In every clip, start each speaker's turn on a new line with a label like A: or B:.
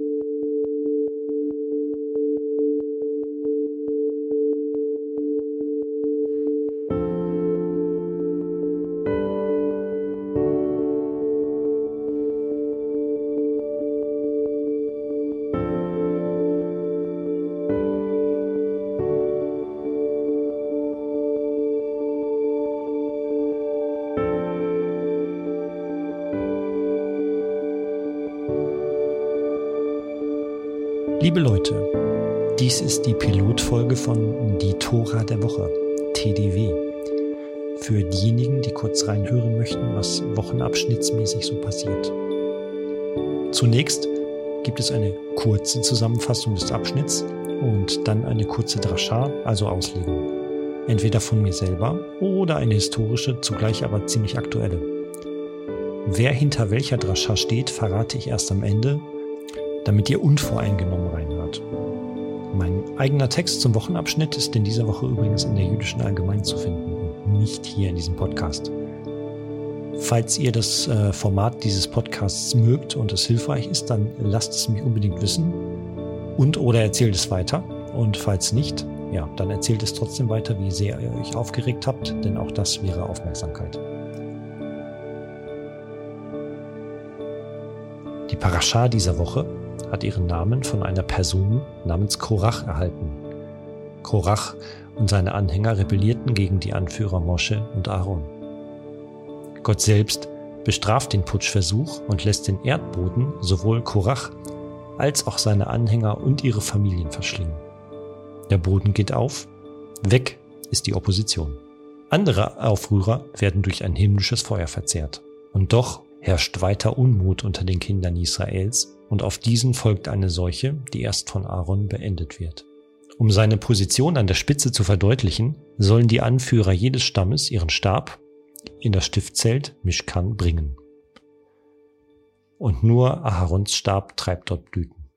A: you Liebe Leute, dies ist die Pilotfolge von Die Tora der Woche, TDW. Für diejenigen, die kurz reinhören möchten, was wochenabschnittsmäßig so passiert. Zunächst gibt es eine kurze Zusammenfassung des Abschnitts und dann eine kurze Drascha, also Auslegung. Entweder von mir selber oder eine historische, zugleich aber ziemlich aktuelle. Wer hinter welcher Drascha steht, verrate ich erst am Ende damit ihr unvoreingenommen reinhört. Mein eigener Text zum Wochenabschnitt ist in dieser Woche übrigens in der jüdischen Allgemein zu finden und nicht hier in diesem Podcast. Falls ihr das äh, Format dieses Podcasts mögt und es hilfreich ist, dann lasst es mich unbedingt wissen und oder erzählt es weiter. Und falls nicht, ja, dann erzählt es trotzdem weiter, wie sehr ihr euch aufgeregt habt, denn auch das wäre Aufmerksamkeit. Die Parascha dieser Woche hat ihren Namen von einer Person namens Korach erhalten. Korach und seine Anhänger rebellierten gegen die Anführer Mosche und Aaron. Gott selbst bestraft den Putschversuch und lässt den Erdboden sowohl Korach als auch seine Anhänger und ihre Familien verschlingen. Der Boden geht auf, weg ist die Opposition. Andere Aufrührer werden durch ein himmlisches Feuer verzehrt. Und doch herrscht weiter Unmut unter den Kindern Israels und auf diesen folgt eine Seuche, die erst von Aaron beendet wird. Um seine Position an der Spitze zu verdeutlichen, sollen die Anführer jedes Stammes ihren Stab in das Stiftzelt Mischkan bringen. Und nur Aharons Stab treibt dort Blüten.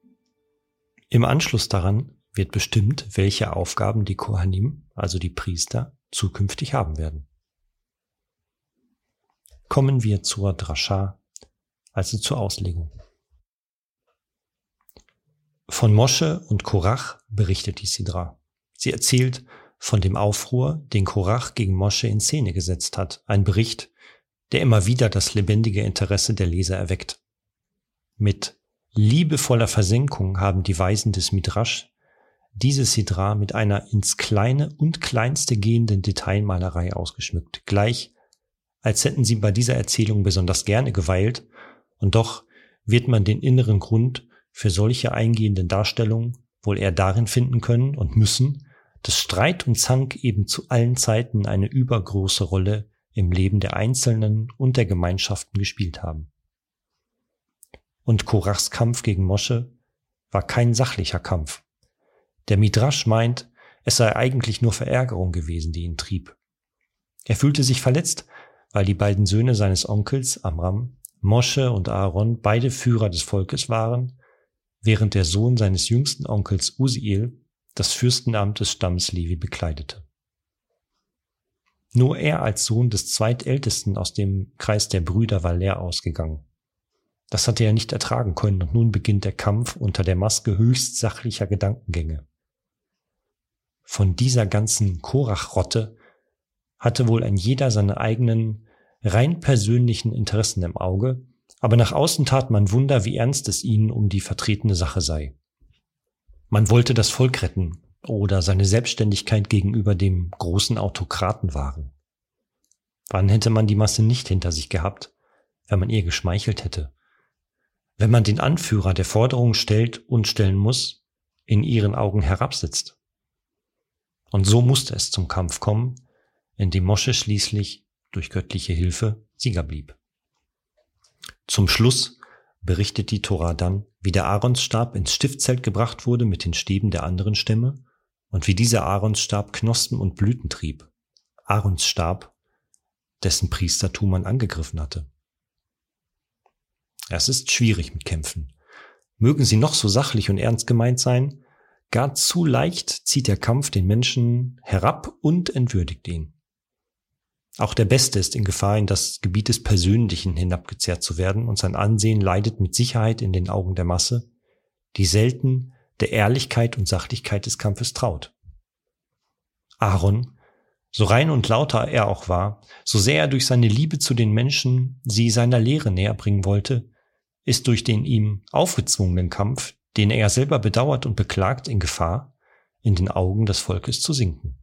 A: Im Anschluss daran wird bestimmt, welche Aufgaben die Kohanim, also die Priester, zukünftig haben werden. Kommen wir zur Drascha, also zur Auslegung. Von Mosche und Korach berichtet die Sidra. Sie erzählt von dem Aufruhr, den Korach gegen Mosche in Szene gesetzt hat. Ein Bericht, der immer wieder das lebendige Interesse der Leser erweckt. Mit liebevoller Versenkung haben die Weisen des Midrash diese Sidra mit einer ins Kleine und Kleinste gehenden Detailmalerei ausgeschmückt, gleich als hätten sie bei dieser Erzählung besonders gerne geweilt, und doch wird man den inneren Grund für solche eingehenden Darstellungen wohl eher darin finden können und müssen, dass Streit und Zank eben zu allen Zeiten eine übergroße Rolle im Leben der Einzelnen und der Gemeinschaften gespielt haben. Und Korachs Kampf gegen Mosche war kein sachlicher Kampf. Der Midrash meint, es sei eigentlich nur Verärgerung gewesen, die ihn trieb. Er fühlte sich verletzt, weil die beiden Söhne seines Onkels Amram, Mosche und Aaron beide Führer des Volkes waren während der Sohn seines jüngsten Onkels Usiel das Fürstenamt des Stammes Levi bekleidete. Nur er als Sohn des zweitältesten aus dem Kreis der Brüder war leer ausgegangen. Das hatte er nicht ertragen können und nun beginnt der Kampf unter der Maske höchst sachlicher Gedankengänge. Von dieser ganzen Korachrotte hatte wohl ein jeder seine eigenen rein persönlichen Interessen im Auge aber nach außen tat man Wunder, wie ernst es ihnen um die vertretene Sache sei. Man wollte das Volk retten oder seine Selbstständigkeit gegenüber dem großen Autokraten wahren. Wann hätte man die Masse nicht hinter sich gehabt, wenn man ihr geschmeichelt hätte? Wenn man den Anführer, der Forderungen stellt und stellen muss, in ihren Augen herabsitzt. Und so musste es zum Kampf kommen, in dem Mosche schließlich durch göttliche Hilfe Sieger blieb. Zum Schluss berichtet die Tora dann, wie der Aaronstab ins Stiftzelt gebracht wurde mit den Stäben der anderen Stämme und wie dieser Aaronsstab Knospen und Blüten trieb. Aaronsstab, dessen Priestertum man angegriffen hatte. Es ist schwierig mit Kämpfen. Mögen sie noch so sachlich und ernst gemeint sein, gar zu leicht zieht der Kampf den Menschen herab und entwürdigt ihn. Auch der Beste ist in Gefahr, in das Gebiet des Persönlichen hinabgezerrt zu werden und sein Ansehen leidet mit Sicherheit in den Augen der Masse, die selten der Ehrlichkeit und Sachlichkeit des Kampfes traut. Aaron, so rein und lauter er auch war, so sehr er durch seine Liebe zu den Menschen sie seiner Lehre näher bringen wollte, ist durch den ihm aufgezwungenen Kampf, den er selber bedauert und beklagt, in Gefahr, in den Augen des Volkes zu sinken.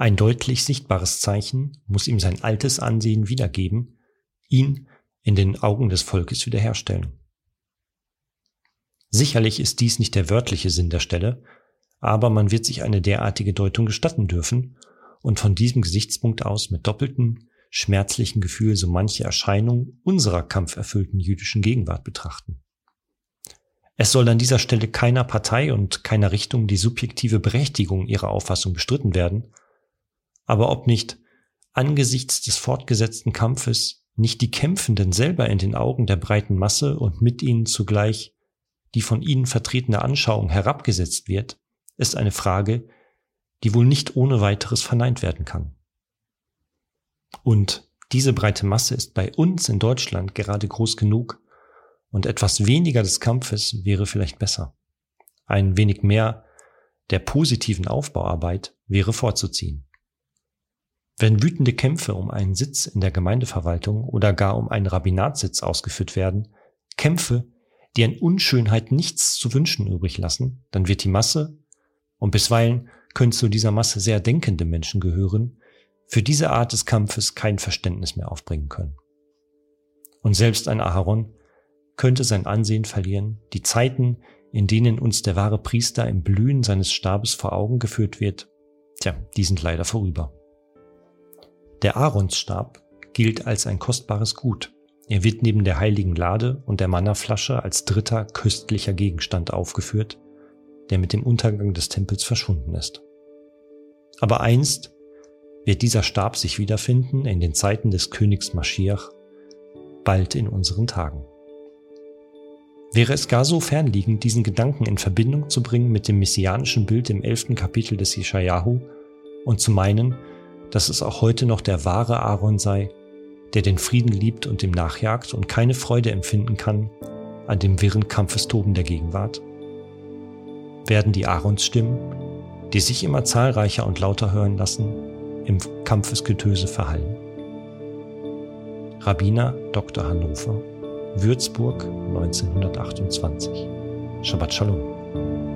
A: Ein deutlich sichtbares Zeichen muss ihm sein altes Ansehen wiedergeben, ihn in den Augen des Volkes wiederherstellen. Sicherlich ist dies nicht der wörtliche Sinn der Stelle, aber man wird sich eine derartige Deutung gestatten dürfen und von diesem Gesichtspunkt aus mit doppeltem, schmerzlichen Gefühl so manche Erscheinung unserer kampferfüllten jüdischen Gegenwart betrachten. Es soll an dieser Stelle keiner Partei und keiner Richtung die subjektive Berechtigung ihrer Auffassung bestritten werden, aber ob nicht angesichts des fortgesetzten Kampfes nicht die Kämpfenden selber in den Augen der breiten Masse und mit ihnen zugleich die von ihnen vertretene Anschauung herabgesetzt wird, ist eine Frage, die wohl nicht ohne weiteres verneint werden kann. Und diese breite Masse ist bei uns in Deutschland gerade groß genug und etwas weniger des Kampfes wäre vielleicht besser. Ein wenig mehr der positiven Aufbauarbeit wäre vorzuziehen. Wenn wütende Kämpfe um einen Sitz in der Gemeindeverwaltung oder gar um einen Rabbinatssitz ausgeführt werden, Kämpfe, die an Unschönheit nichts zu wünschen übrig lassen, dann wird die Masse, und bisweilen können zu dieser Masse sehr denkende Menschen gehören, für diese Art des Kampfes kein Verständnis mehr aufbringen können. Und selbst ein Aharon könnte sein Ansehen verlieren, die Zeiten, in denen uns der wahre Priester im Blühen seines Stabes vor Augen geführt wird, tja, die sind leider vorüber. Der Aaronstab gilt als ein kostbares Gut, er wird neben der heiligen Lade und der Mannaflasche als dritter köstlicher Gegenstand aufgeführt, der mit dem Untergang des Tempels verschwunden ist. Aber einst wird dieser Stab sich wiederfinden in den Zeiten des Königs Maschiach, bald in unseren Tagen. Wäre es gar so fernliegend, diesen Gedanken in Verbindung zu bringen mit dem messianischen Bild im elften Kapitel des Jeschajahu und zu meinen, dass es auch heute noch der wahre Aaron sei, der den Frieden liebt und ihm nachjagt und keine Freude empfinden kann an dem wirren Kampfestoben der Gegenwart? Werden die Aarons-Stimmen, die sich immer zahlreicher und lauter hören lassen, im Kampfesgetöse verhallen? Rabbiner Dr. Hannover, Würzburg 1928. Shabbat Shalom.